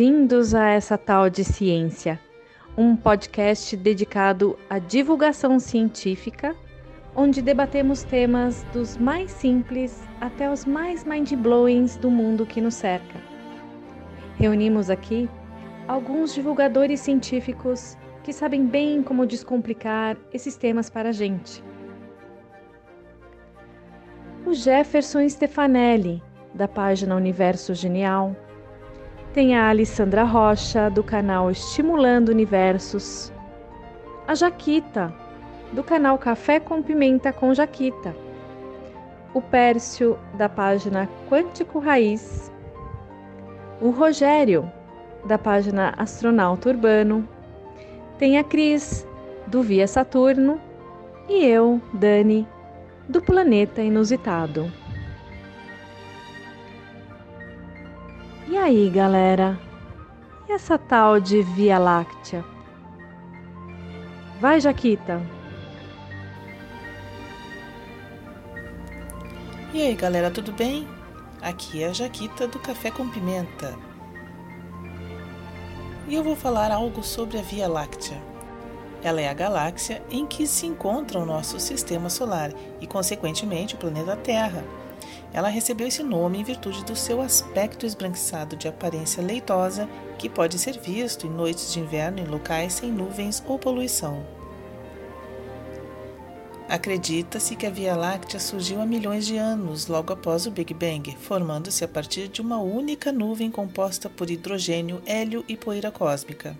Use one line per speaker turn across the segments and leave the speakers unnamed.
Bem-vindos a essa tal de ciência, um podcast dedicado à divulgação científica, onde debatemos temas dos mais simples até os mais mind-blowings do mundo que nos cerca. Reunimos aqui alguns divulgadores científicos que sabem bem como descomplicar esses temas para a gente. O Jefferson Stefanelli, da página Universo Genial, tem a Alessandra Rocha, do canal Estimulando Universos. A Jaquita, do canal Café com Pimenta com Jaquita. O Pércio, da página Quântico Raiz. O Rogério, da página Astronauta Urbano. Tem a Cris, do Via Saturno. E eu, Dani, do Planeta Inusitado. E aí, galera? E essa tal de Via Láctea? Vai, Jaquita.
E aí, galera, tudo bem? Aqui é a Jaquita do Café com Pimenta. E eu vou falar algo sobre a Via Láctea. Ela é a galáxia em que se encontra o nosso sistema solar e, consequentemente, o planeta Terra ela recebeu esse nome em virtude do seu aspecto esbranquiçado de aparência leitosa, que pode ser visto em noites de inverno em locais sem nuvens ou poluição. Acredita-se que a Via Láctea surgiu há milhões de anos, logo após o Big Bang, formando-se a partir de uma única nuvem composta por hidrogênio, hélio e poeira cósmica.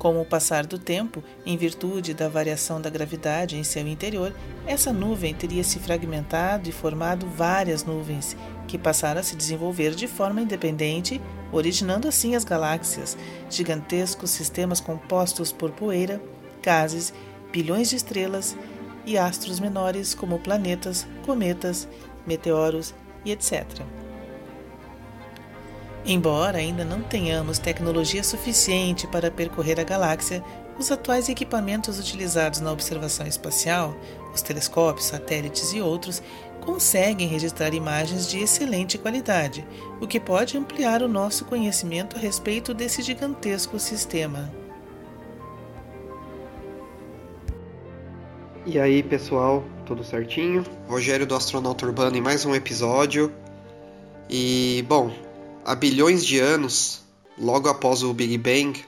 Com o passar do tempo, em virtude da variação da gravidade em seu interior, essa nuvem teria se fragmentado e formado várias nuvens, que passaram a se desenvolver de forma independente, originando assim as galáxias, gigantescos sistemas compostos por poeira, gases, bilhões de estrelas e astros menores como planetas, cometas, meteoros e etc. Embora ainda não tenhamos tecnologia suficiente para percorrer a galáxia, os atuais equipamentos utilizados na observação espacial, os telescópios, satélites e outros, conseguem registrar imagens de excelente qualidade, o que pode ampliar o nosso conhecimento a respeito desse gigantesco sistema.
E aí, pessoal, tudo certinho? Rogério do Astronauta Urbano em mais um episódio. E, bom, há bilhões de anos, logo após o Big Bang,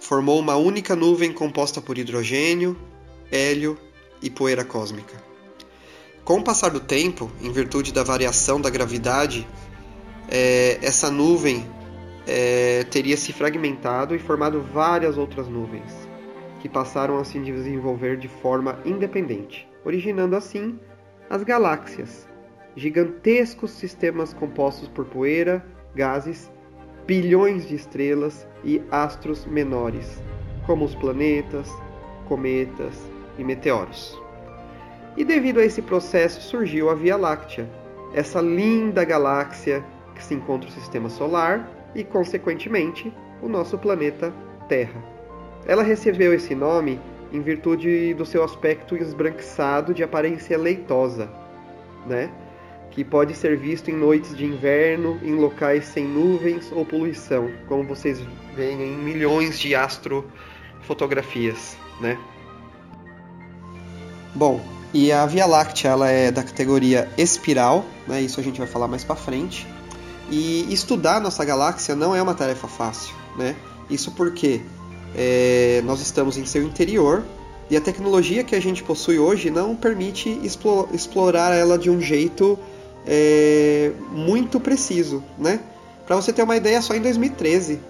formou uma única nuvem composta por hidrogênio, hélio e poeira cósmica. Com o passar do tempo, em virtude da variação da gravidade, é, essa nuvem é, teria se fragmentado e formado várias outras nuvens, que passaram a se desenvolver de forma independente, originando assim as galáxias, gigantescos sistemas compostos por poeira, gases, bilhões de estrelas e astros menores, como os planetas, cometas e meteoros. E devido a esse processo surgiu a Via Láctea, essa linda galáxia que se encontra no sistema solar e, consequentemente, o nosso planeta Terra. Ela recebeu esse nome em virtude do seu aspecto esbranquiçado de aparência leitosa, né? Que pode ser visto em noites de inverno, em locais sem nuvens ou poluição, como vocês veem em milhões de astrofotografias, né? Bom, e a Via Láctea ela é da categoria espiral, né? Isso a gente vai falar mais para frente. E estudar nossa galáxia não é uma tarefa fácil, né? Isso porque é, nós estamos em seu interior e a tecnologia que a gente possui hoje não permite explorar ela de um jeito é, muito preciso, né? Para você ter uma ideia, só em 2013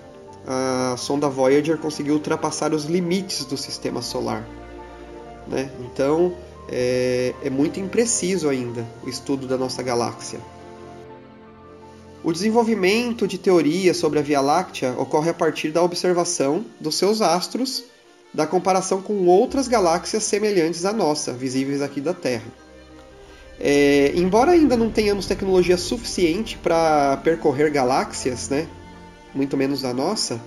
a sonda Voyager conseguiu ultrapassar os limites do sistema solar, né? Então é, é muito impreciso ainda o estudo da nossa galáxia. O desenvolvimento de teorias sobre a Via Láctea ocorre a partir da observação dos seus astros, da comparação com outras galáxias semelhantes à nossa, visíveis aqui da Terra. É, embora ainda não tenhamos tecnologia suficiente para percorrer galáxias, né, muito menos a nossa,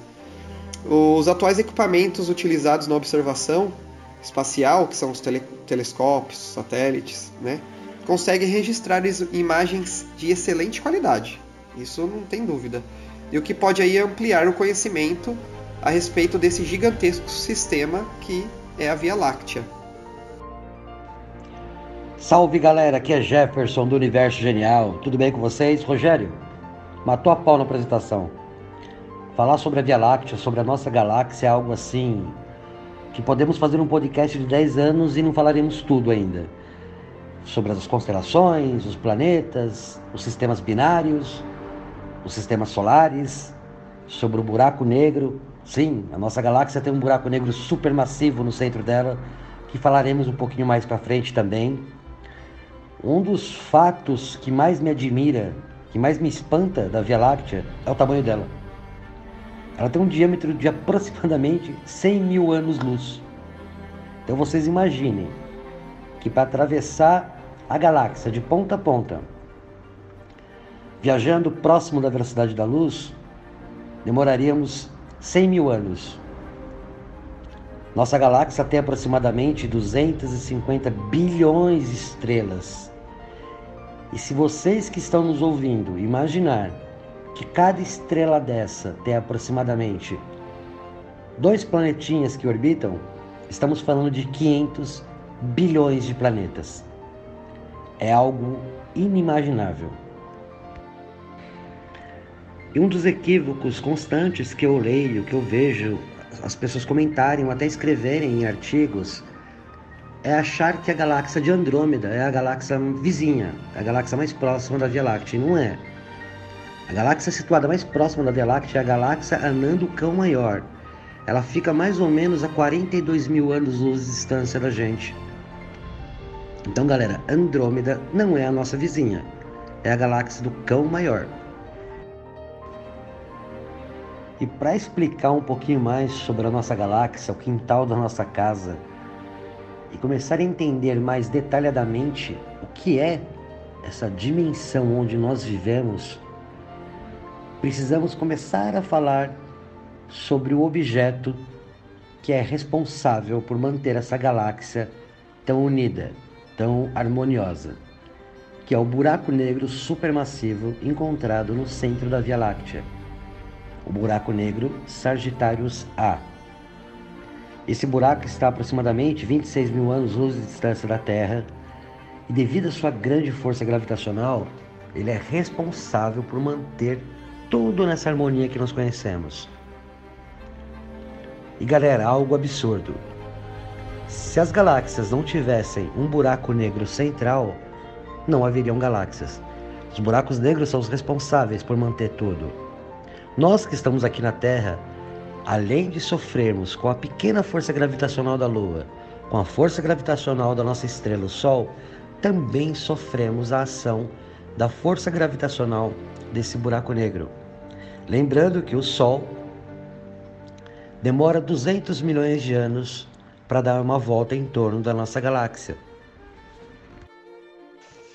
os atuais equipamentos utilizados na observação espacial, que são os tele telescópios, satélites, né, conseguem registrar imagens de excelente qualidade. Isso não tem dúvida. e o que pode aí ampliar o conhecimento a respeito desse gigantesco sistema que é a Via Láctea.
Salve galera, aqui é Jefferson do Universo Genial. Tudo bem com vocês? Rogério, matou a pau na apresentação. Falar sobre a Via Láctea, sobre a nossa galáxia é algo assim que podemos fazer um podcast de 10 anos e não falaremos tudo ainda. Sobre as constelações, os planetas, os sistemas binários, os sistemas solares, sobre o buraco negro. Sim, a nossa galáxia tem um buraco negro supermassivo no centro dela, que falaremos um pouquinho mais para frente também. Um dos fatos que mais me admira, que mais me espanta da Via Láctea é o tamanho dela. Ela tem um diâmetro de aproximadamente 100 mil anos-luz. Então vocês imaginem que para atravessar a galáxia de ponta a ponta, viajando próximo da velocidade da luz, demoraríamos 100 mil anos. Nossa galáxia tem aproximadamente 250 bilhões de estrelas. E se vocês que estão nos ouvindo imaginar que cada estrela dessa tem aproximadamente dois planetinhas que orbitam, estamos falando de 500 bilhões de planetas. É algo inimaginável. E um dos equívocos constantes que eu leio, que eu vejo as pessoas comentarem ou até escreverem em artigos, é achar que a galáxia de Andrômeda é a galáxia vizinha, a galáxia mais próxima da Via Láctea. E não é. A galáxia situada mais próxima da Via Láctea é a galáxia Anã do Cão Maior. Ela fica mais ou menos a 42 mil anos-luz de distância da gente. Então, galera, Andrômeda não é a nossa vizinha, é a galáxia do Cão Maior. E para explicar um pouquinho mais sobre a nossa galáxia, o quintal da nossa casa, e começar a entender mais detalhadamente o que é essa dimensão onde nós vivemos, precisamos começar a falar sobre o objeto que é responsável por manter essa galáxia tão unida, tão harmoniosa, que é o buraco negro supermassivo encontrado no centro da Via Láctea, o buraco negro Sagittarius A. Esse buraco está a aproximadamente 26 mil anos-luz de distância da Terra e, devido à sua grande força gravitacional, ele é responsável por manter tudo nessa harmonia que nós conhecemos. E galera, algo absurdo. Se as galáxias não tivessem um buraco negro central, não haveriam galáxias. Os buracos negros são os responsáveis por manter tudo. Nós que estamos aqui na Terra além de sofrermos com a pequena força gravitacional da Lua, com a força gravitacional da nossa estrela, o Sol, também sofremos a ação da força gravitacional desse buraco negro. Lembrando que o Sol demora 200 milhões de anos para dar uma volta em torno da nossa galáxia.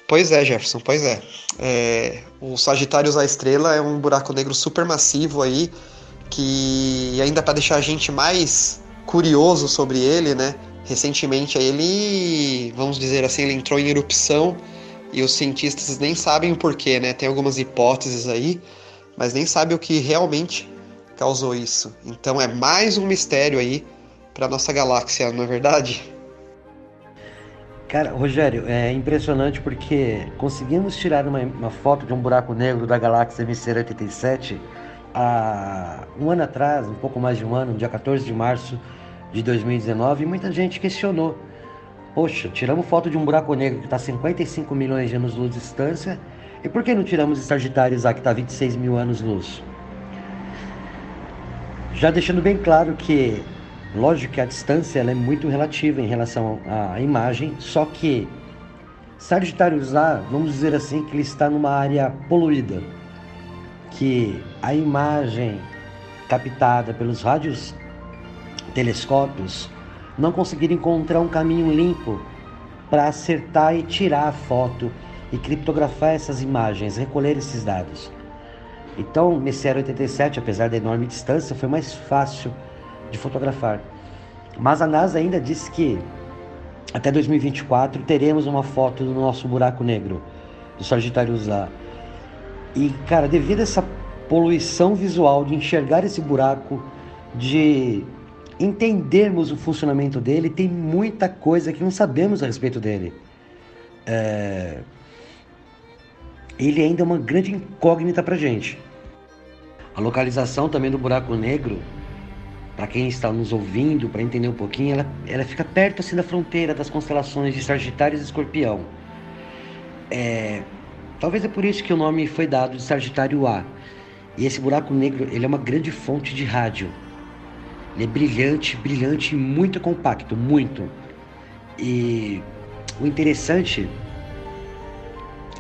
Pois é, Jefferson, pois é. é o Sagitários A Estrela é um buraco negro supermassivo aí, que ainda para deixar a gente mais curioso sobre ele, né? Recentemente ele, vamos dizer assim, ele entrou em erupção e os cientistas nem sabem o porquê, né? Tem algumas hipóteses aí, mas nem sabem o que realmente causou isso. Então é mais um mistério aí para nossa galáxia, não é verdade?
Cara, Rogério, é impressionante porque conseguimos tirar uma, uma foto de um buraco negro da galáxia MC87 há um ano atrás, um pouco mais de um ano, no dia 14 de março de 2019, muita gente questionou. Poxa, tiramos foto de um buraco negro que está a 55 milhões de anos-luz de distância, e por que não tiramos Sagitários A que está a 26 mil anos-luz? Já deixando bem claro que, lógico que a distância é muito relativa em relação à imagem, só que Sagitários A, vamos dizer assim, que ele está numa área poluída que a imagem captada pelos rádios telescópios não conseguiram encontrar um caminho limpo para acertar e tirar a foto e criptografar essas imagens, recolher esses dados. Então, o Messier 87, apesar da enorme distância, foi mais fácil de fotografar. Mas a NASA ainda disse que até 2024 teremos uma foto do nosso buraco negro, do Sagitário A. E, cara, devido a essa poluição visual, de enxergar esse buraco, de entendermos o funcionamento dele, tem muita coisa que não sabemos a respeito dele. É... Ele ainda é uma grande incógnita para gente. A localização também do buraco negro, para quem está nos ouvindo, para entender um pouquinho, ela, ela fica perto assim da fronteira das constelações de Sagitário e Escorpião. É... Talvez é por isso que o nome foi dado de Sagitário A. E esse buraco negro, ele é uma grande fonte de rádio ele é brilhante, brilhante e muito compacto, muito. E o interessante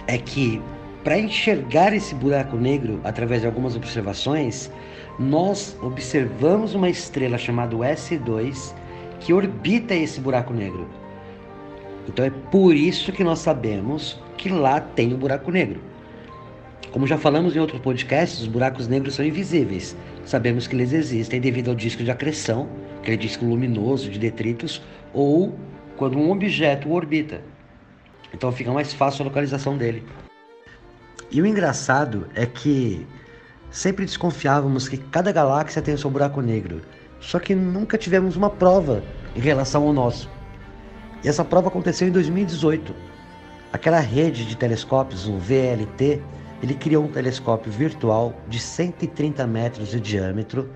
é que para enxergar esse buraco negro através de algumas observações, nós observamos uma estrela chamada S2 que orbita esse buraco negro. Então é por isso que nós sabemos que lá tem um buraco negro. Como já falamos em outros podcasts, os buracos negros são invisíveis, sabemos que eles existem devido ao disco de acreção, aquele disco luminoso de detritos, ou quando um objeto orbita. Então fica mais fácil a localização dele. E o engraçado é que sempre desconfiávamos que cada galáxia tem o seu buraco negro, só que nunca tivemos uma prova em relação ao nosso. E essa prova aconteceu em 2018. Aquela rede de telescópios, o VLT, ele criou um telescópio virtual de 130 metros de diâmetro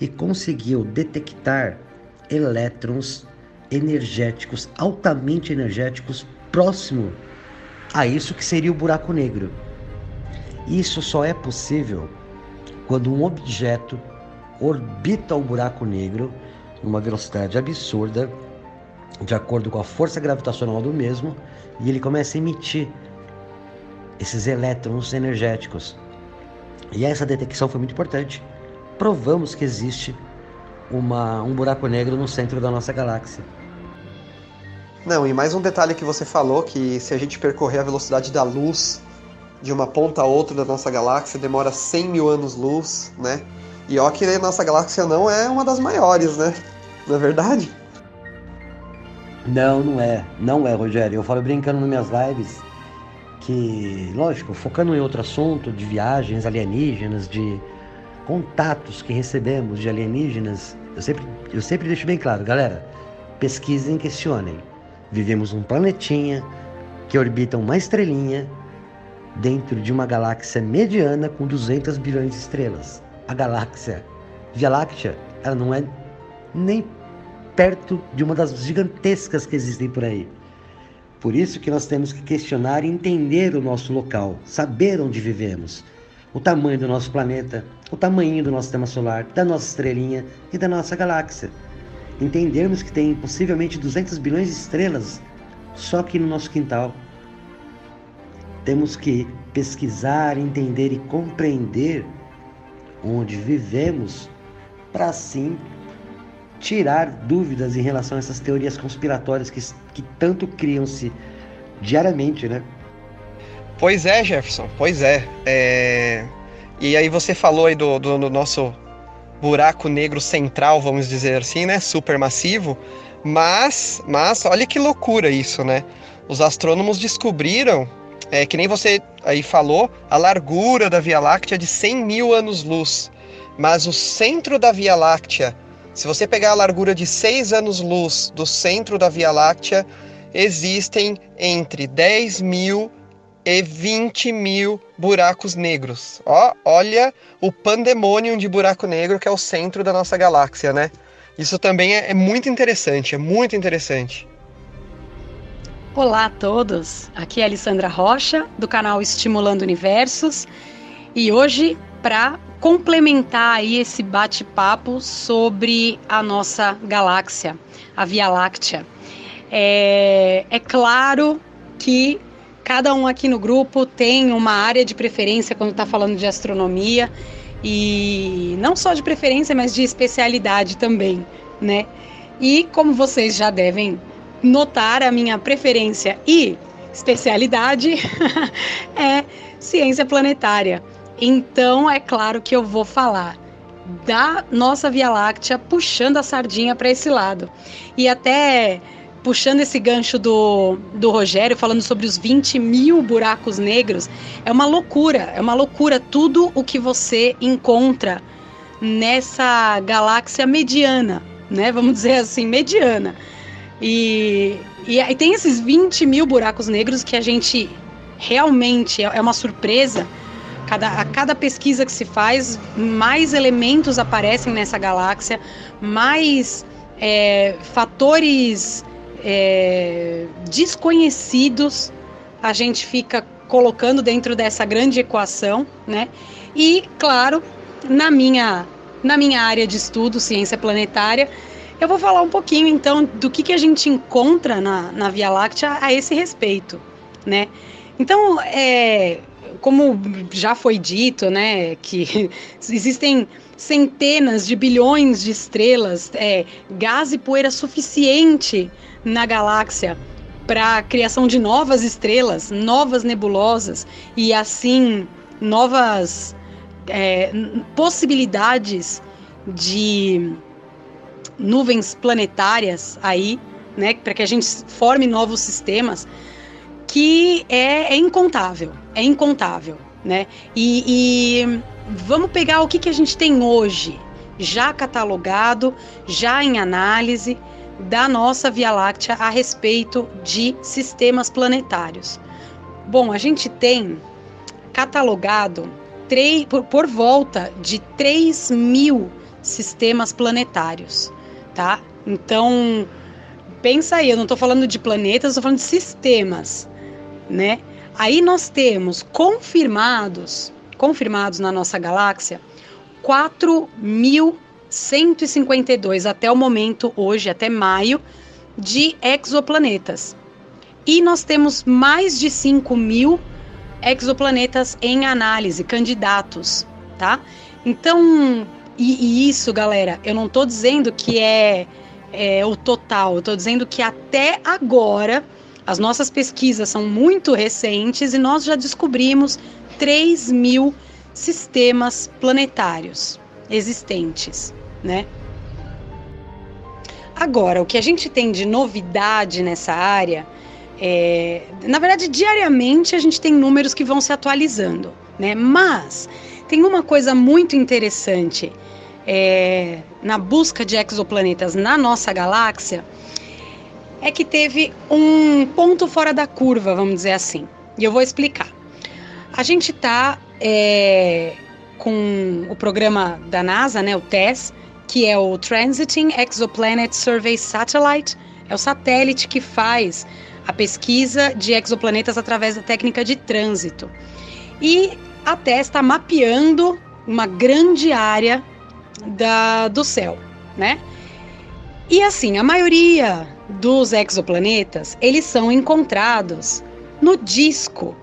e conseguiu detectar elétrons energéticos, altamente energéticos, próximo a isso que seria o buraco negro. Isso só é possível quando um objeto orbita o buraco negro numa velocidade absurda, de acordo com a força gravitacional do mesmo, e ele começa a emitir esses elétrons energéticos. E essa detecção foi muito importante. Provamos que existe uma, um buraco negro no centro da nossa galáxia.
Não, e mais um detalhe que você falou, que se a gente percorrer a velocidade da luz de uma ponta a outra da nossa galáxia, demora 100 mil anos-luz, né? E ó que a nossa galáxia não é uma das maiores, né? Não é verdade?
Não, não é. Não é, Rogério. Eu falo brincando nas minhas lives que, lógico, focando em outro assunto, de viagens alienígenas, de contatos que recebemos de alienígenas, eu sempre, eu sempre deixo bem claro, galera, pesquisem, questionem. Vivemos um planetinha que orbita uma estrelinha dentro de uma galáxia mediana com 200 bilhões de estrelas. A galáxia Via Láctea, ela não é nem perto de uma das gigantescas que existem por aí. Por isso que nós temos que questionar e entender o nosso local, saber onde vivemos, o tamanho do nosso planeta, o tamanho do nosso sistema solar, da nossa estrelinha e da nossa galáxia. Entendermos que tem possivelmente 200 bilhões de estrelas só aqui no nosso quintal. Temos que pesquisar, entender e compreender onde vivemos para assim tirar dúvidas em relação a essas teorias conspiratórias que, que tanto criam-se diariamente, né?
Pois é, Jefferson, pois é. é... E aí você falou aí do, do, do, nosso buraco negro central, vamos dizer assim, né? Supermassivo. Mas, mas olha que loucura isso, né? Os astrônomos descobriram, é, que nem você aí falou, a largura da Via Láctea de 100 mil anos-luz. Mas o centro da Via Láctea se você pegar a largura de 6 anos-luz do centro da Via Láctea, existem entre 10 mil e 20 mil buracos negros. Ó, olha o pandemônio de buraco negro que é o centro da nossa galáxia, né? Isso também é, é muito interessante, é muito interessante.
Olá a todos, aqui é a Alessandra Rocha, do canal Estimulando Universos, e hoje, para complementar aí esse bate-papo sobre a nossa galáxia, a Via Láctea. É, é claro que cada um aqui no grupo tem uma área de preferência quando está falando de astronomia e não só de preferência, mas de especialidade também, né? E como vocês já devem notar, a minha preferência e especialidade é ciência planetária. Então, é claro que eu vou falar da nossa Via Láctea puxando a sardinha para esse lado. E até puxando esse gancho do, do Rogério, falando sobre os 20 mil buracos negros, é uma loucura, é uma loucura tudo o que você encontra nessa galáxia mediana, né? Vamos dizer assim, mediana. E, e aí tem esses 20 mil buracos negros que a gente realmente é, é uma surpresa. Cada, a cada pesquisa que se faz, mais elementos aparecem nessa galáxia, mais é, fatores é, desconhecidos a gente fica colocando dentro dessa grande equação, né? E, claro, na minha, na minha área de estudo, ciência planetária, eu vou falar um pouquinho então do que, que a gente encontra na, na Via Láctea a esse respeito, né? Então, é, como já foi dito, né, que existem centenas de bilhões de estrelas, é, gás e poeira suficiente na galáxia para a criação de novas estrelas, novas nebulosas e assim novas é, possibilidades de nuvens planetárias aí, né, para que a gente forme novos sistemas, que é, é incontável, é incontável, né? E, e, vamos pegar o que, que a gente tem hoje, já catalogado, já em análise da nossa Via Láctea a respeito de sistemas planetários. Bom, a gente tem catalogado por, por volta de 3 mil sistemas planetários tá? Então, pensa aí, eu não estou falando de planetas, estou falando de sistemas, né? Aí nós temos confirmados, confirmados na nossa galáxia, 4.152 até o momento, hoje, até maio, de exoplanetas. E nós temos mais de 5 mil exoplanetas em análise, candidatos, tá? Então, e, e isso, galera, eu não estou dizendo que é, é o total, eu estou dizendo que até agora as nossas pesquisas são muito recentes e nós já descobrimos 3 mil sistemas planetários existentes, né? Agora, o que a gente tem de novidade nessa área, é, na verdade, diariamente a gente tem números que vão se atualizando, né? Mas tem uma coisa muito interessante é, na busca de exoplanetas na nossa galáxia é que teve um ponto fora da curva, vamos dizer assim. E eu vou explicar. A gente está é, com o programa da NASA, né, o TESS, que é o Transiting Exoplanet Survey Satellite, é o satélite que faz a pesquisa de exoplanetas através da técnica de trânsito. E a TESS está mapeando uma grande área da, do céu, né? E assim, a maioria dos exoplanetas, eles são encontrados no disco,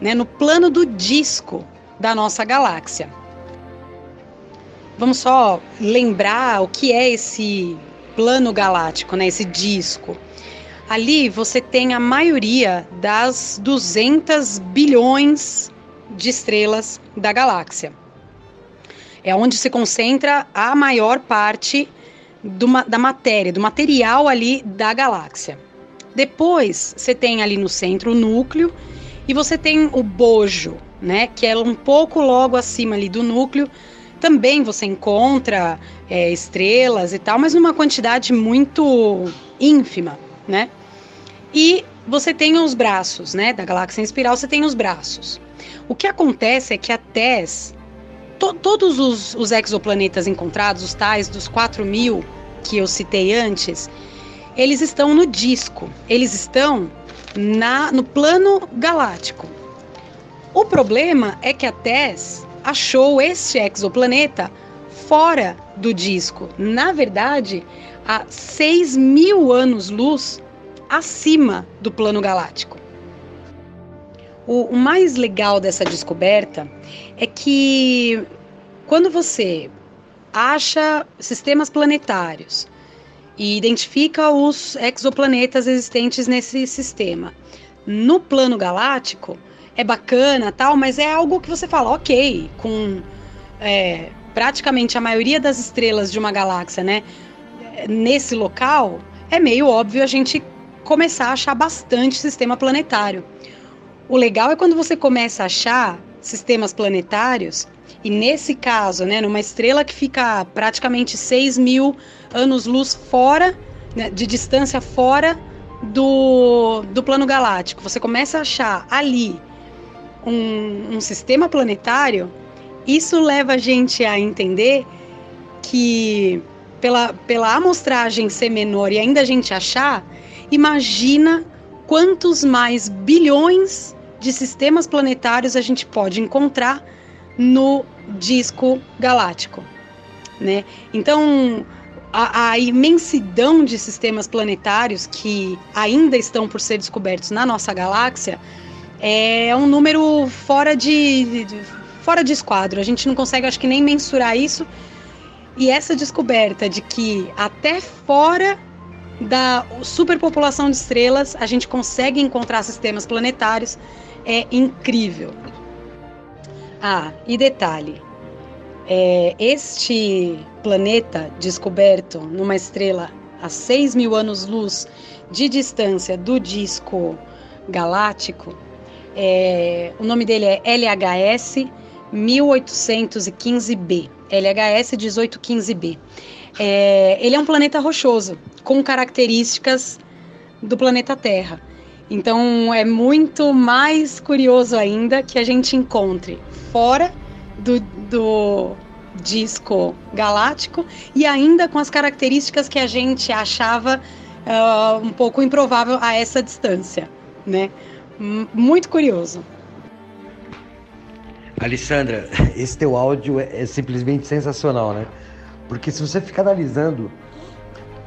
né, no plano do disco da nossa galáxia. Vamos só lembrar o que é esse plano galáctico, né, esse disco. Ali você tem a maioria das 200 bilhões de estrelas da galáxia. É onde se concentra a maior parte do, da matéria, do material ali da galáxia. Depois, você tem ali no centro o núcleo e você tem o bojo, né, que é um pouco logo acima ali do núcleo. Também você encontra é, estrelas e tal, mas numa quantidade muito ínfima, né? E você tem os braços, né? Da galáxia em espiral, você tem os braços. O que acontece é que a TESS, to, todos os, os, exoplanetas encontrados, os tais dos 4 mil que eu citei antes, eles estão no disco, eles estão na, no plano galáctico. O problema é que a TESS achou este exoplaneta fora do disco. Na verdade, a 6 mil anos-luz acima do plano galáctico. O, o mais legal dessa descoberta é que quando você acha sistemas planetários e identifica os exoplanetas existentes nesse sistema no plano galáctico, é bacana tal, mas é algo que você fala, ok, com é, praticamente a maioria das estrelas de uma galáxia, né, nesse local, é meio óbvio a gente começar a achar bastante sistema planetário. O legal é quando você começa a achar sistemas planetários, e nesse caso, né, numa estrela que fica praticamente 6 mil anos-luz fora, né, de distância fora do, do plano galáctico, você começa a achar ali um, um sistema planetário, isso leva a gente a entender que pela, pela amostragem ser menor e ainda a gente achar, imagina quantos mais bilhões de sistemas planetários a gente pode encontrar no disco galáctico, né? Então, a, a, imensidão de sistemas planetários que ainda estão por ser descobertos na nossa galáxia é um número fora de, de fora de esquadro. A gente não consegue, acho que nem mensurar isso. E essa descoberta de que até fora da superpopulação de estrelas a gente consegue encontrar sistemas planetários é incrível. Ah, e detalhe: é, este planeta descoberto numa estrela a 6 mil anos-luz de distância do disco galáctico, é, o nome dele é LHS 1815b. LHS 1815b. É, ele é um planeta rochoso, com características do planeta Terra. Então é muito mais curioso ainda que a gente encontre fora do, do disco galáctico e ainda com as características que a gente achava uh, um pouco improvável a essa distância, né? Muito curioso.
Alessandra, esse teu áudio é, é simplesmente sensacional, né? Porque se você ficar analisando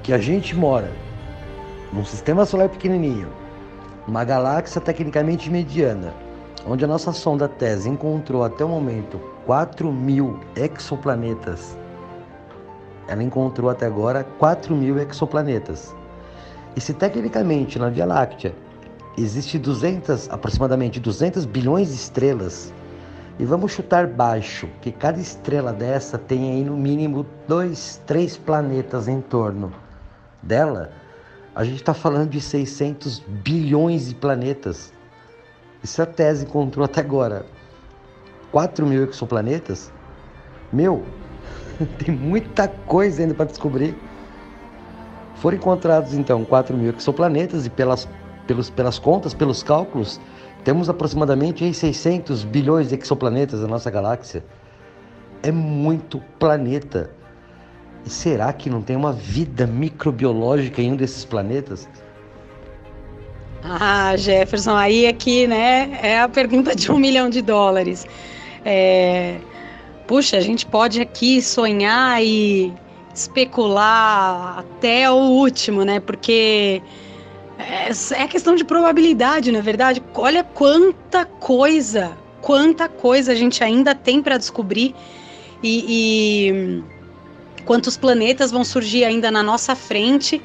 que a gente mora num sistema solar pequenininho, uma galáxia tecnicamente mediana, onde a nossa sonda TESS encontrou até o momento 4 mil exoplanetas. Ela encontrou até agora 4 mil exoplanetas. E se tecnicamente na Via Láctea existe 200, aproximadamente 200 bilhões de estrelas, e vamos chutar baixo, que cada estrela dessa tem aí no mínimo dois, três planetas em torno dela, a gente está falando de 600 bilhões de planetas. Se a tese encontrou até agora 4 mil exoplanetas, meu, tem muita coisa ainda para descobrir. Foram encontrados então 4 mil exoplanetas e pelas, pelos, pelas contas, pelos cálculos, temos aproximadamente 600 bilhões de exoplanetas na nossa galáxia. É muito planeta. E será que não tem uma vida microbiológica em um desses planetas?
Ah, Jefferson, aí aqui, né, é a pergunta de um milhão de dólares. É, puxa, a gente pode aqui sonhar e especular até o último, né? Porque é, é questão de probabilidade, na é verdade. Olha quanta coisa, quanta coisa a gente ainda tem para descobrir e quantos planetas vão surgir ainda na nossa frente.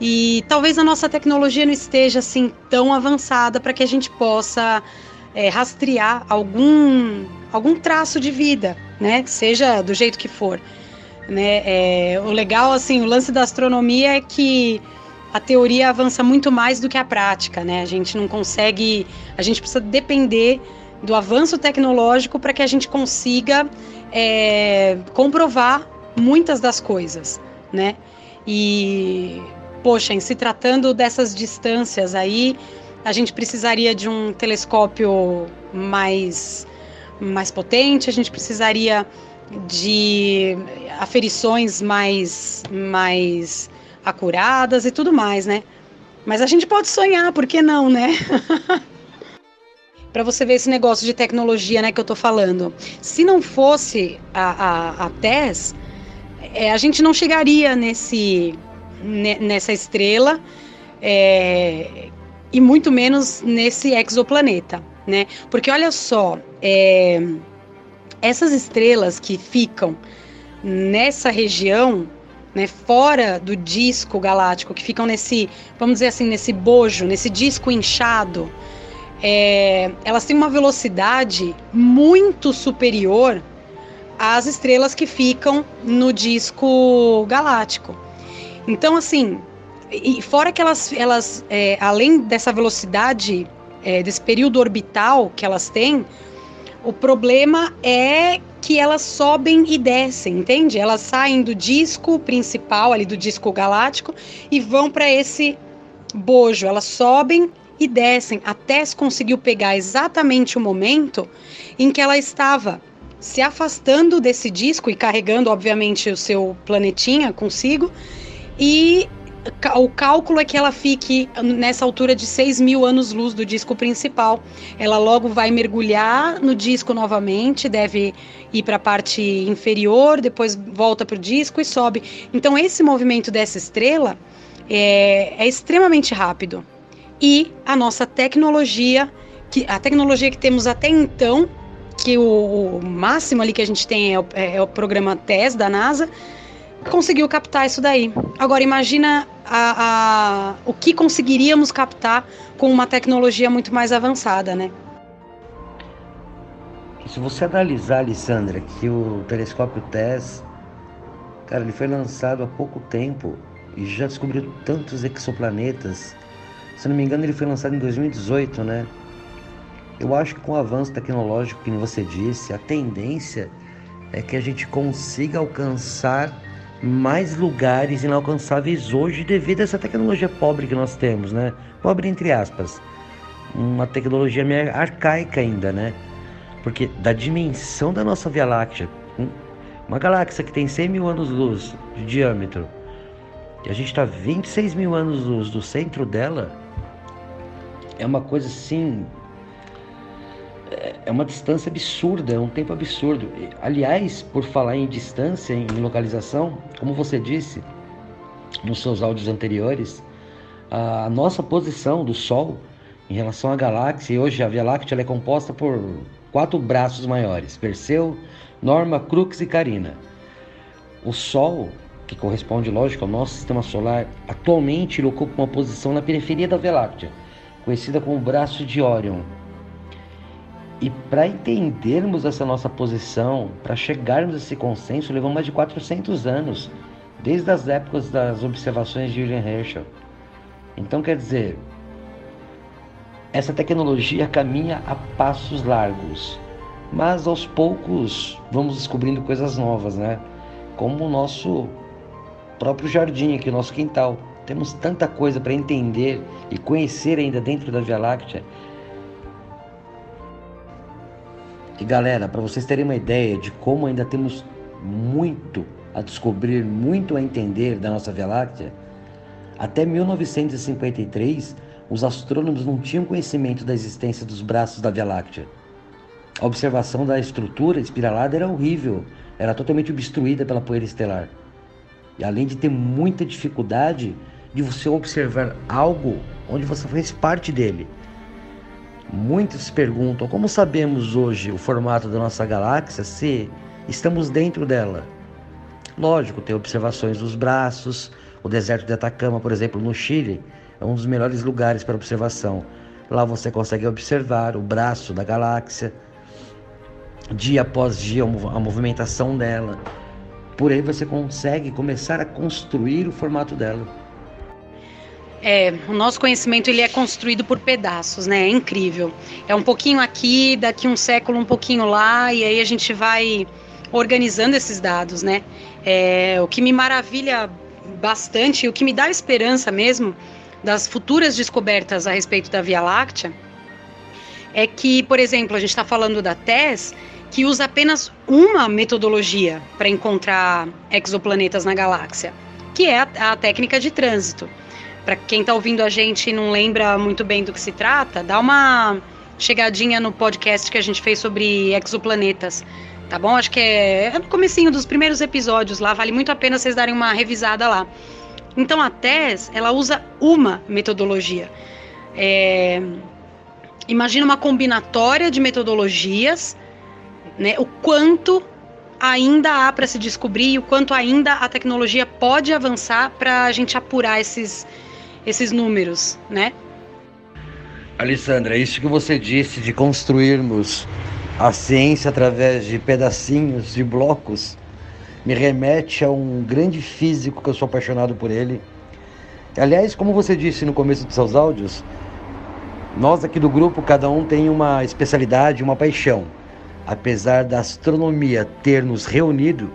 E talvez a nossa tecnologia não esteja assim tão avançada para que a gente possa é, rastrear algum, algum traço de vida, né? Seja do jeito que for. Né? É, o legal, assim, o lance da astronomia é que a teoria avança muito mais do que a prática, né? A gente não consegue, a gente precisa depender do avanço tecnológico para que a gente consiga é, comprovar muitas das coisas, né? E, poxa, em se tratando dessas distâncias aí, a gente precisaria de um telescópio mais, mais potente, a gente precisaria de aferições mais, mais acuradas e tudo mais, né? Mas a gente pode sonhar, por que não, né? para você ver esse negócio de tecnologia, né, que eu tô falando. Se não fosse a, a, a TES, é, a gente não chegaria nesse, nessa estrela é, e muito menos nesse exoplaneta, né? Porque olha só, é, essas estrelas que ficam nessa região, né, fora do disco galáctico, que ficam nesse, vamos dizer assim, nesse bojo, nesse disco inchado, é, elas têm uma velocidade muito superior as estrelas que ficam no disco galáctico. Então, assim, e fora que elas, elas é, além dessa velocidade, é, desse período orbital que elas têm, o problema é que elas sobem e descem, entende? Elas saem do disco principal, ali do disco galáctico, e vão para esse bojo. Elas sobem e descem até se conseguiu pegar exatamente o momento em que ela estava se afastando desse disco e carregando, obviamente, o seu planetinha consigo. E o cálculo é que ela fique nessa altura de 6 mil anos-luz do disco principal. Ela logo vai mergulhar no disco novamente, deve ir para a parte inferior, depois volta para o disco e sobe. Então, esse movimento dessa estrela é, é extremamente rápido. E a nossa tecnologia, que, a tecnologia que temos até então, que o, o máximo ali que a gente tem é o, é, é o programa TESS da NASA, conseguiu captar isso daí. Agora imagina a, a, o que conseguiríamos captar com uma tecnologia muito mais avançada, né?
Se você analisar, Alessandra, que o telescópio TESS, cara, ele foi lançado há pouco tempo e já descobriu tantos exoplanetas. Se não me engano, ele foi lançado em 2018, né? Eu acho que com o avanço tecnológico que você disse, a tendência é que a gente consiga alcançar mais lugares inalcançáveis hoje devido a essa tecnologia pobre que nós temos, né? Pobre entre aspas. Uma tecnologia meio arcaica ainda, né? Porque da dimensão da nossa Via Láctea, uma galáxia que tem 100 mil anos-luz de diâmetro, e a gente está 26 mil anos-luz do centro dela, é uma coisa assim é, uma distância absurda, é um tempo absurdo. Aliás, por falar em distância, em localização, como você disse nos seus áudios anteriores, a nossa posição do Sol em relação à galáxia, e hoje a Via Láctea é composta por quatro braços maiores: Perseu, Norma, Crux e Carina. O Sol, que corresponde, lógico, ao nosso sistema solar, atualmente ele ocupa uma posição na periferia da Via Láctea, conhecida como braço de Órion e para entendermos essa nossa posição, para chegarmos a esse consenso, levou mais de 400 anos, desde as épocas das observações de William Herschel. Então, quer dizer, essa tecnologia caminha a passos largos, mas aos poucos vamos descobrindo coisas novas, né? Como o nosso próprio jardim aqui, o nosso quintal. Temos tanta coisa para entender e conhecer ainda dentro da Via Láctea E galera, para vocês terem uma ideia de como ainda temos muito a descobrir, muito a entender da nossa Via Láctea, até 1953 os astrônomos não tinham conhecimento da existência dos braços da Via Láctea. A observação da estrutura espiralada era horrível, era totalmente obstruída pela poeira estelar. E além de ter muita dificuldade de você observar algo onde você fez parte dele, Muitos perguntam como sabemos hoje o formato da nossa galáxia se estamos dentro dela. Lógico, tem observações dos braços, o deserto de Atacama, por exemplo, no Chile, é um dos melhores lugares para observação. Lá você consegue observar o braço da galáxia, dia após dia, a movimentação dela. Por aí você consegue começar a construir o formato dela.
É, o nosso conhecimento ele é construído por pedaços, né? É incrível. É um pouquinho aqui, daqui um século um pouquinho lá, e aí a gente vai organizando esses dados, né? É, o que me maravilha bastante, o que me dá esperança mesmo das futuras descobertas a respeito da Via Láctea é que, por exemplo, a gente está falando da TESS, que usa apenas uma metodologia para encontrar exoplanetas na galáxia, que é a, a técnica de trânsito. Para quem está ouvindo a gente e não lembra muito bem do que se trata, dá uma chegadinha no podcast que a gente fez sobre exoplanetas, tá bom? Acho que é, é no comecinho dos primeiros episódios lá, vale muito a pena vocês darem uma revisada lá. Então a TES, ela usa uma metodologia. É, imagina uma combinatória de metodologias, né? O quanto ainda há para se descobrir e o quanto ainda a tecnologia pode avançar para a gente apurar esses, esses números, né?
Alessandra, isso que você disse de construirmos a ciência através de pedacinhos, de blocos, me remete a um grande físico que eu sou apaixonado por ele, Aliás, como você disse no começo dos seus áudios, nós aqui do grupo, cada um tem uma especialidade, uma paixão. Apesar da astronomia ter nos reunido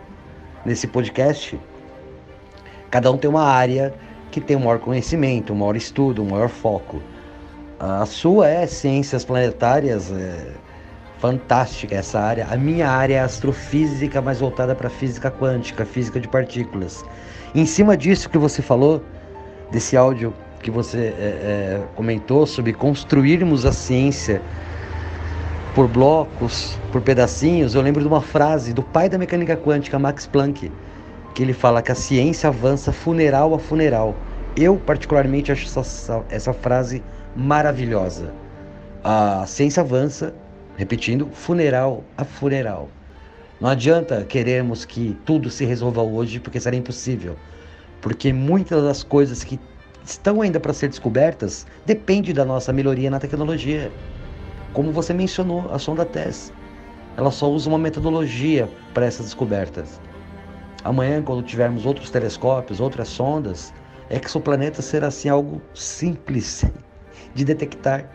nesse podcast, cada um tem uma área que tem um maior conhecimento, um maior estudo, um maior foco. A sua é ciências planetárias, é fantástica essa área. A minha área é astrofísica, mais voltada para física quântica, física de partículas. Em cima disso que você falou, desse áudio que você é, é, comentou sobre construirmos a ciência por blocos, por pedacinhos, eu lembro de uma frase do pai da mecânica quântica, Max Planck, que ele fala que a ciência avança funeral a funeral. Eu, particularmente, acho essa, essa frase maravilhosa. A ciência avança, repetindo, funeral a funeral. Não adianta queremos que tudo se resolva hoje, porque será impossível. Porque muitas das coisas que estão ainda para ser descobertas dependem da nossa melhoria na tecnologia. Como você mencionou, a sonda TESS, ela só usa uma metodologia para essas descobertas. Amanhã, quando tivermos outros telescópios, outras sondas, exoplanetas será assim algo simples de detectar.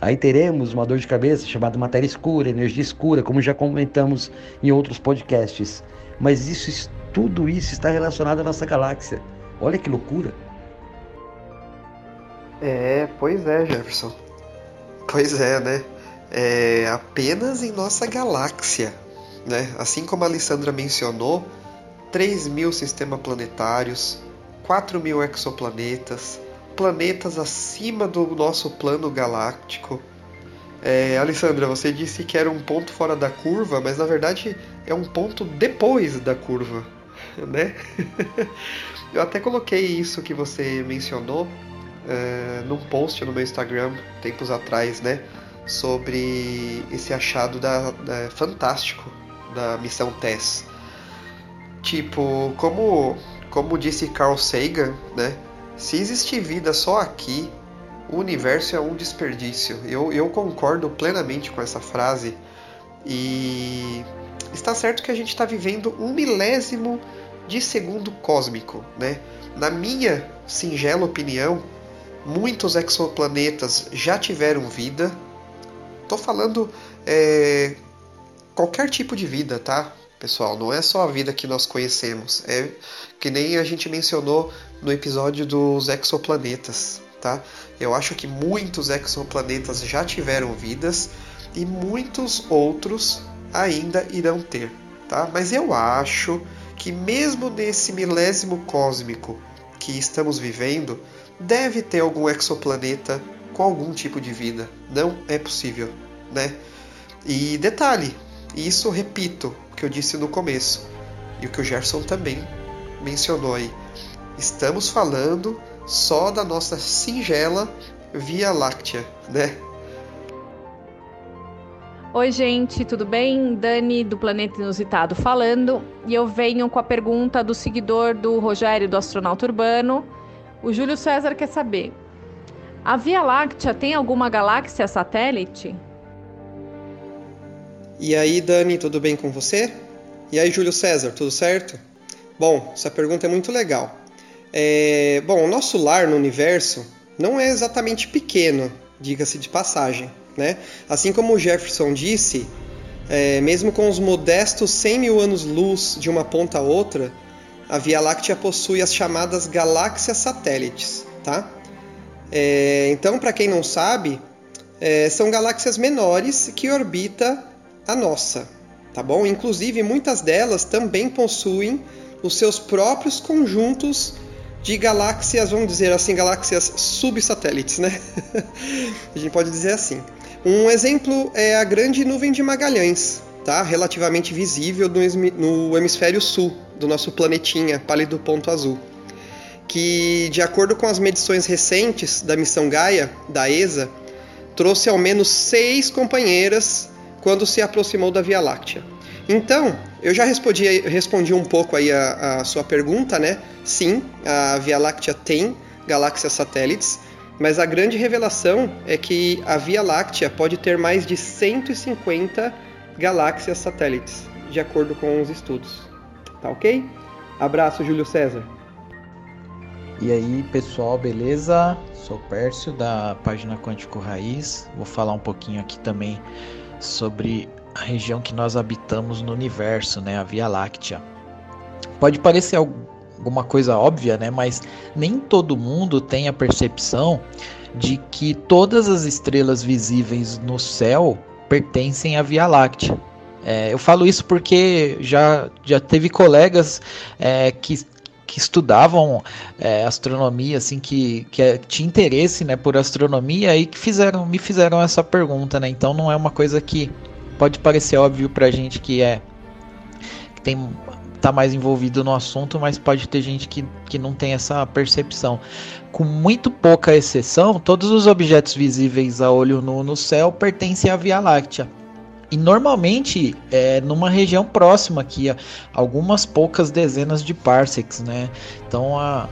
Aí teremos uma dor de cabeça chamada matéria escura, energia escura, como já comentamos em outros podcasts. Mas isso, tudo isso está relacionado à nossa galáxia. Olha que loucura!
É, pois é, Jefferson. Pois é, né? É apenas em nossa galáxia, né? Assim como a Alessandra mencionou, 3 mil sistemas planetários, 4 mil exoplanetas, planetas acima do nosso plano galáctico. É, Alessandra, você disse que era um ponto fora da curva, mas na verdade é um ponto depois da curva, né? Eu até coloquei isso que você mencionou é, num post no meu Instagram tempos atrás, né? Sobre esse achado da, da fantástico da missão TESS. Tipo, como, como disse Carl Sagan, né? Se existir vida só aqui, o universo é um desperdício. Eu, eu concordo plenamente com essa frase. E está certo que a gente está vivendo um milésimo de segundo cósmico, né? Na minha singela opinião, muitos exoplanetas já tiveram vida. Tô falando é, qualquer tipo de vida, tá? Pessoal, não é só a vida que nós conhecemos, é que nem a gente mencionou no episódio dos exoplanetas, tá? Eu acho que muitos exoplanetas já tiveram vidas e muitos outros ainda irão ter, tá? Mas eu acho que mesmo nesse milésimo cósmico que estamos vivendo, deve ter algum exoplaneta com algum tipo de vida. Não é possível, né? E detalhe, isso repito que eu disse no começo e o que o Gerson também mencionou aí. Estamos falando só da nossa singela Via Láctea, né?
Oi, gente, tudo bem? Dani do Planeta Inusitado falando. E eu venho com a pergunta do seguidor do Rogério do Astronauta Urbano, o Júlio César quer saber: a Via Láctea tem alguma galáxia satélite?
E aí, Dani, tudo bem com você? E aí, Júlio César, tudo certo? Bom, essa pergunta é muito legal. É... Bom, o nosso lar no universo não é exatamente pequeno, diga-se de passagem. Né? Assim como o Jefferson disse, é, mesmo com os modestos 100 mil anos-luz de uma ponta a outra, a Via Láctea possui as chamadas galáxias satélites, tá? É, então, para quem não sabe, é, são galáxias menores que orbita a nossa, tá bom? Inclusive, muitas delas também possuem os seus próprios conjuntos de galáxias, vamos dizer assim, galáxias subsatélites, né? a gente pode dizer assim. Um exemplo é a Grande Nuvem de Magalhães, tá? relativamente visível no hemisfério sul do nosso planetinha pálido ponto azul, que, de acordo com as medições recentes da missão Gaia, da ESA, trouxe ao menos seis companheiras quando se aproximou da Via Láctea. Então, eu já respondi, respondi um pouco aí a, a sua pergunta, né? Sim, a Via Láctea tem galáxias satélites, mas a grande revelação é que a Via Láctea pode ter mais de 150 galáxias satélites, de acordo com os estudos. Tá ok? Abraço, Júlio César.
E aí, pessoal, beleza? Sou Pércio da página Quântico Raiz. Vou falar um pouquinho aqui também sobre a região que nós habitamos no universo, né, a Via Láctea. Pode parecer alguma coisa óbvia, né, mas nem todo mundo tem a percepção de que todas as estrelas visíveis no céu pertencem à Via Láctea. É, eu falo isso porque já, já teve colegas é, que, que estudavam é, astronomia, assim, que, que é, tinha interesse né, por astronomia e que fizeram, me fizeram essa pergunta, né? Então não é uma coisa que pode parecer óbvio pra gente que é que tem tá mais envolvido no assunto, mas pode ter gente que, que não tem essa percepção. Com muito pouca exceção, todos os objetos visíveis a olho nu no céu pertencem à Via Láctea. E normalmente é numa região próxima aqui, algumas poucas dezenas de parsecs, né? Então a,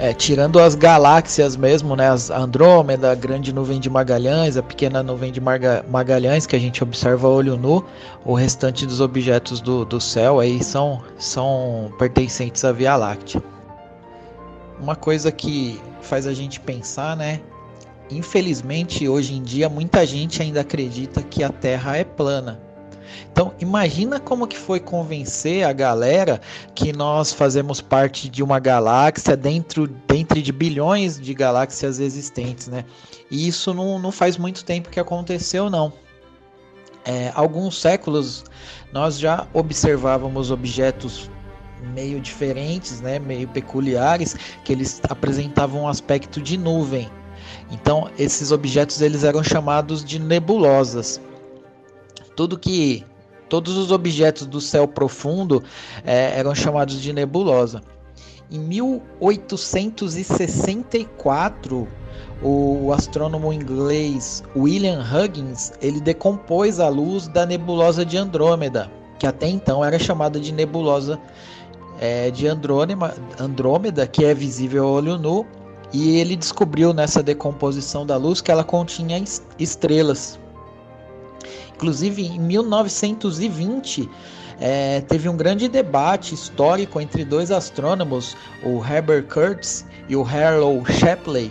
é, tirando as galáxias mesmo, né, as Andrômeda, a grande nuvem de Magalhães, a pequena nuvem de Marga Magalhães que a gente observa a olho nu, o restante dos objetos do, do céu aí são, são pertencentes à Via Láctea. Uma coisa que faz a gente pensar, né? Infelizmente, hoje em dia, muita gente ainda acredita que a Terra é plana. Então, imagina como que foi convencer a galera que nós fazemos parte de uma galáxia dentro, dentro de bilhões de galáxias existentes, né? E isso não, não faz muito tempo que aconteceu, não. É, alguns séculos nós já observávamos objetos meio diferentes, né, meio peculiares, que eles apresentavam um aspecto de nuvem. Então, esses objetos eles eram chamados de nebulosas. Tudo que todos os objetos do céu profundo é, eram chamados de nebulosa. Em 1864, o astrônomo inglês William Huggins ele decompôs a luz da nebulosa de Andrômeda, que até então era chamada de nebulosa é, de Andrômeda, que é visível a olho nu, e ele descobriu nessa decomposição da luz que ela continha estrelas. Inclusive, em 1920, é, teve um grande debate histórico entre dois astrônomos, o Herbert Curtis e o Harlow Shapley,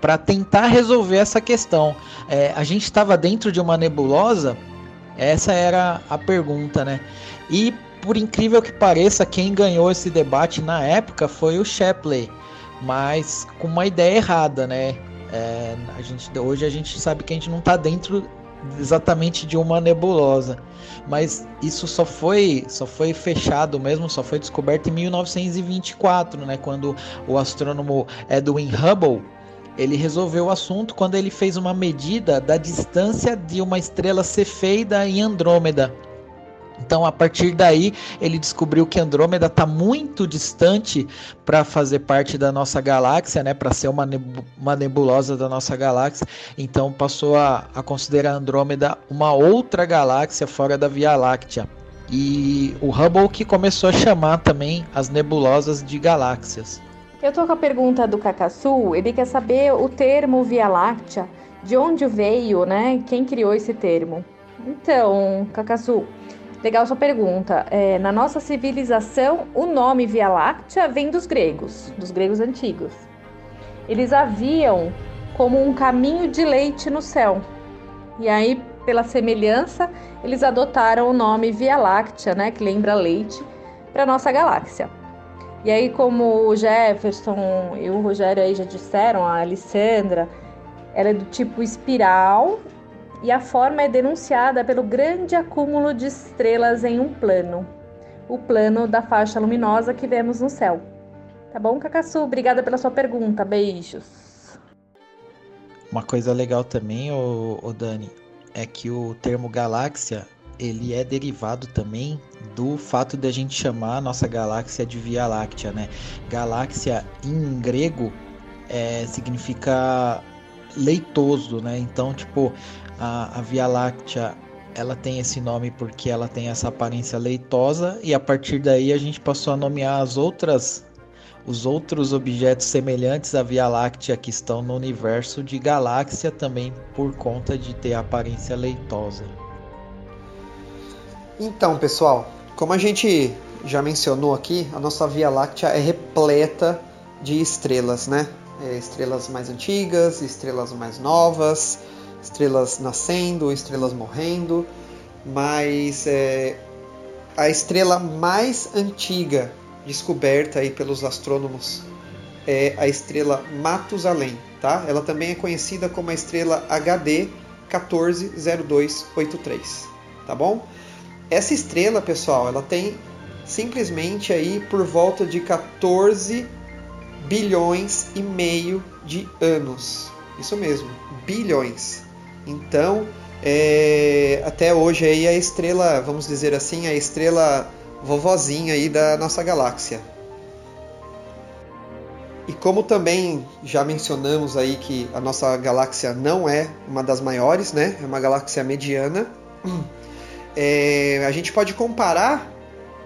para tentar resolver essa questão. É, a gente estava dentro de uma nebulosa? Essa era a pergunta, né? E por incrível que pareça, quem ganhou esse debate na época foi o Shapley mas com uma ideia errada, né? É, a gente, hoje a gente sabe que a gente não está dentro exatamente de uma nebulosa, mas isso só foi só foi fechado mesmo, só foi descoberto em 1924, né? Quando o astrônomo Edwin Hubble ele resolveu o assunto quando ele fez uma medida da distância de uma estrela Cefeida em Andrômeda. Então, a partir daí, ele descobriu que Andrômeda está muito distante para fazer parte da nossa galáxia, né, para ser uma, uma, nebulosa da nossa galáxia. Então, passou a, a considerar Andrômeda uma outra galáxia fora da Via Láctea. E o Hubble que começou a chamar também as nebulosas de galáxias.
Eu estou com a pergunta do Cacassu, ele quer saber o termo Via Láctea, de onde veio, né? Quem criou esse termo? Então, Cacassu, Legal sua pergunta. É, na nossa civilização, o nome Via Láctea vem dos gregos, dos gregos antigos. Eles haviam como um caminho de leite no céu. E aí, pela semelhança, eles adotaram o nome Via Láctea, né, que lembra leite, para nossa galáxia. E aí, como o Jefferson e o Rogério aí já disseram, a Alessandra, ela é do tipo espiral e a forma é denunciada pelo grande acúmulo de estrelas em um plano, o plano da faixa luminosa que vemos no céu. Tá bom, Cacassu? Obrigada pela sua pergunta. Beijos.
Uma coisa legal também, o, Dani, é que o termo galáxia ele é derivado também do fato de a gente chamar a nossa galáxia de Via Láctea, né? Galáxia em grego é, significa leitoso, né? Então, tipo, a, a Via Láctea ela tem esse nome porque ela tem essa aparência leitosa e a partir daí a gente passou a nomear as outras os outros objetos semelhantes à Via Láctea que estão no universo de galáxia também por conta de ter aparência leitosa.
Então, pessoal, como a gente já mencionou aqui, a nossa Via Láctea é repleta de estrelas, né? É, estrelas mais antigas, estrelas mais novas, estrelas nascendo, estrelas morrendo, mas é, a estrela mais antiga descoberta aí pelos astrônomos é a estrela Matusalém, tá? Ela também é conhecida como a estrela HD 140283, tá bom? Essa estrela, pessoal, ela tem simplesmente aí por volta de 14 bilhões e meio de anos. Isso mesmo, bilhões. Então, é, até hoje aí a estrela, vamos dizer assim, a estrela vovozinha aí da nossa galáxia. E como também já mencionamos aí que a nossa galáxia não é uma das maiores, né? É uma galáxia mediana. É, a gente pode comparar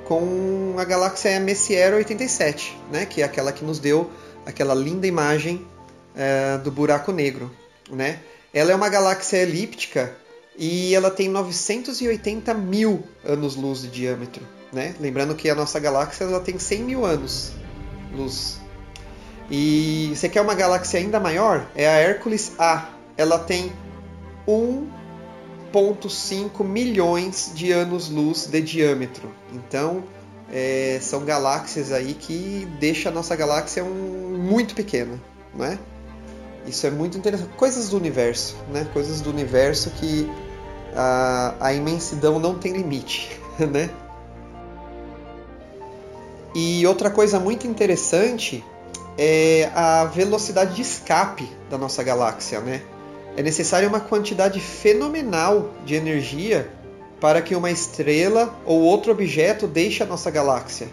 com a galáxia Messier 87, né? Que é aquela que nos deu aquela linda imagem é, do buraco negro, né? Ela é uma galáxia elíptica e ela tem 980 mil anos-luz de diâmetro. Né? Lembrando que a nossa galáxia ela tem 100 mil anos luz. E você quer uma galáxia ainda maior? É a Hércules A. Ela tem 1,5 milhões de anos-luz de diâmetro. Então, é, são galáxias aí que deixa a nossa galáxia um, muito pequena, né? Isso é muito interessante. Coisas do universo, né? Coisas do universo que a, a imensidão não tem limite, né? E outra coisa muito interessante é a velocidade de escape da nossa galáxia, né? É necessária uma quantidade fenomenal de energia para que uma estrela ou outro objeto deixe a nossa galáxia.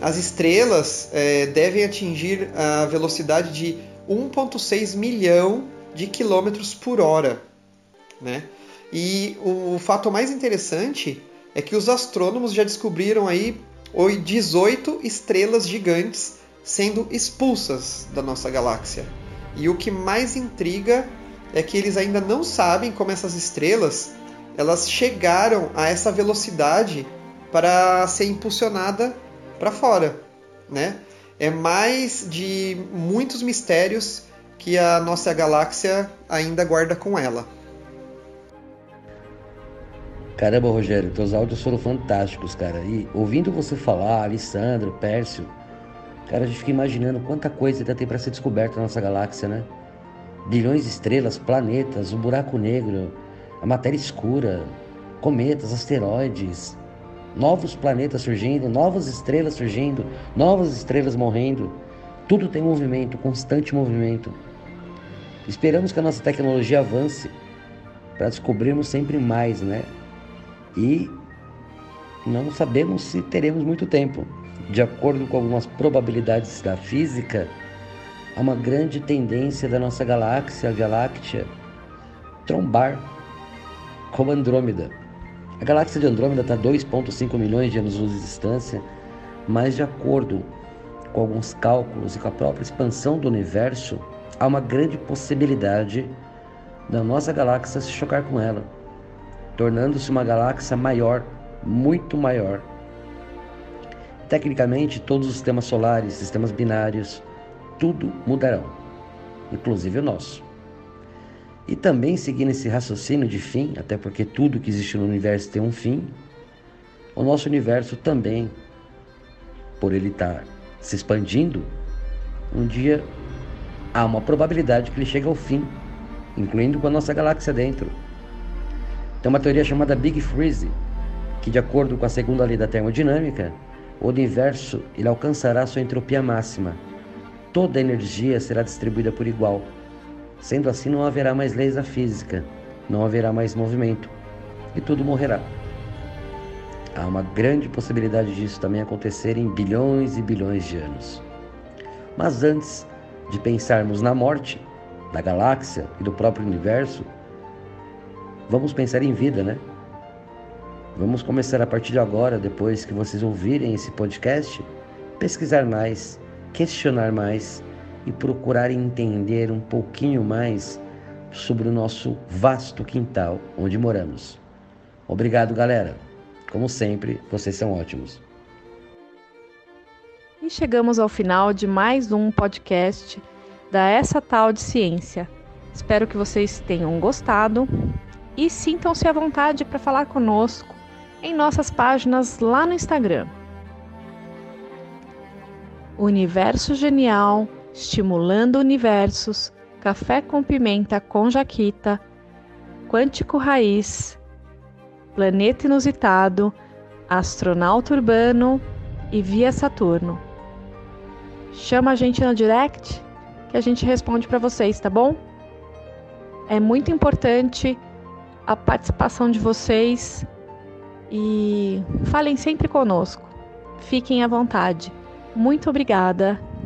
As estrelas é, devem atingir a velocidade de 1,6 milhão de quilômetros por hora, né? E o fato mais interessante é que os astrônomos já descobriram aí 18 estrelas gigantes sendo expulsas da nossa galáxia. E o que mais intriga é que eles ainda não sabem como essas estrelas elas chegaram a essa velocidade para ser impulsionada para fora, né? É mais de muitos mistérios que a nossa galáxia ainda guarda com ela.
Caramba, Rogério, teus áudios foram fantásticos, cara. E ouvindo você falar, Alessandro, Pércio, cara, a gente fica imaginando quanta coisa ainda tem para ser descoberta na nossa galáxia, né? Bilhões de estrelas, planetas, o buraco negro, a matéria escura, cometas, asteroides, novos planetas surgindo, novas estrelas surgindo, novas estrelas morrendo. Tudo tem movimento, constante movimento. Esperamos que a nossa tecnologia avance para descobrirmos sempre mais, né? e não sabemos se teremos muito tempo. De acordo com algumas probabilidades da física, há uma grande tendência da nossa galáxia, a Via Láctea, trombar com Andrômeda. A galáxia de Andrômeda está a 2,5 milhões de anos-luz de distância, mas de acordo com alguns cálculos e com a própria expansão do universo, há uma grande possibilidade da nossa galáxia se chocar com ela tornando-se uma galáxia maior, muito maior. Tecnicamente, todos os sistemas solares, sistemas binários, tudo mudarão, inclusive o nosso. E também seguindo esse raciocínio de fim, até porque tudo que existe no universo tem um fim, o nosso universo também, por ele estar tá se expandindo, um dia há uma probabilidade que ele chegue ao fim, incluindo com a nossa galáxia dentro. Tem uma teoria chamada Big Freeze, que de acordo com a segunda lei da termodinâmica, o universo ele alcançará sua entropia máxima. Toda a energia será distribuída por igual. Sendo assim, não haverá mais leis da física, não haverá mais movimento e tudo morrerá. Há uma grande possibilidade disso também acontecer em bilhões e bilhões de anos. Mas antes de pensarmos na morte da galáxia e do próprio universo, vamos pensar em vida, né? Vamos começar a partir de agora, depois que vocês ouvirem esse podcast, pesquisar mais, questionar mais e procurar entender um pouquinho mais sobre o nosso vasto quintal onde moramos. Obrigado, galera. Como sempre, vocês são ótimos.
E chegamos ao final de mais um podcast da Essa Tal de Ciência. Espero que vocês tenham gostado e sintam-se à vontade para falar conosco em nossas páginas lá no Instagram. Universo Genial, Estimulando Universos, Café com Pimenta com Jaquita, Quântico Raiz, Planeta Inusitado, Astronauta Urbano e Via Saturno. Chama a gente no direct que a gente responde para vocês, tá bom? É muito importante a participação de vocês e falem sempre conosco. Fiquem à vontade. Muito obrigada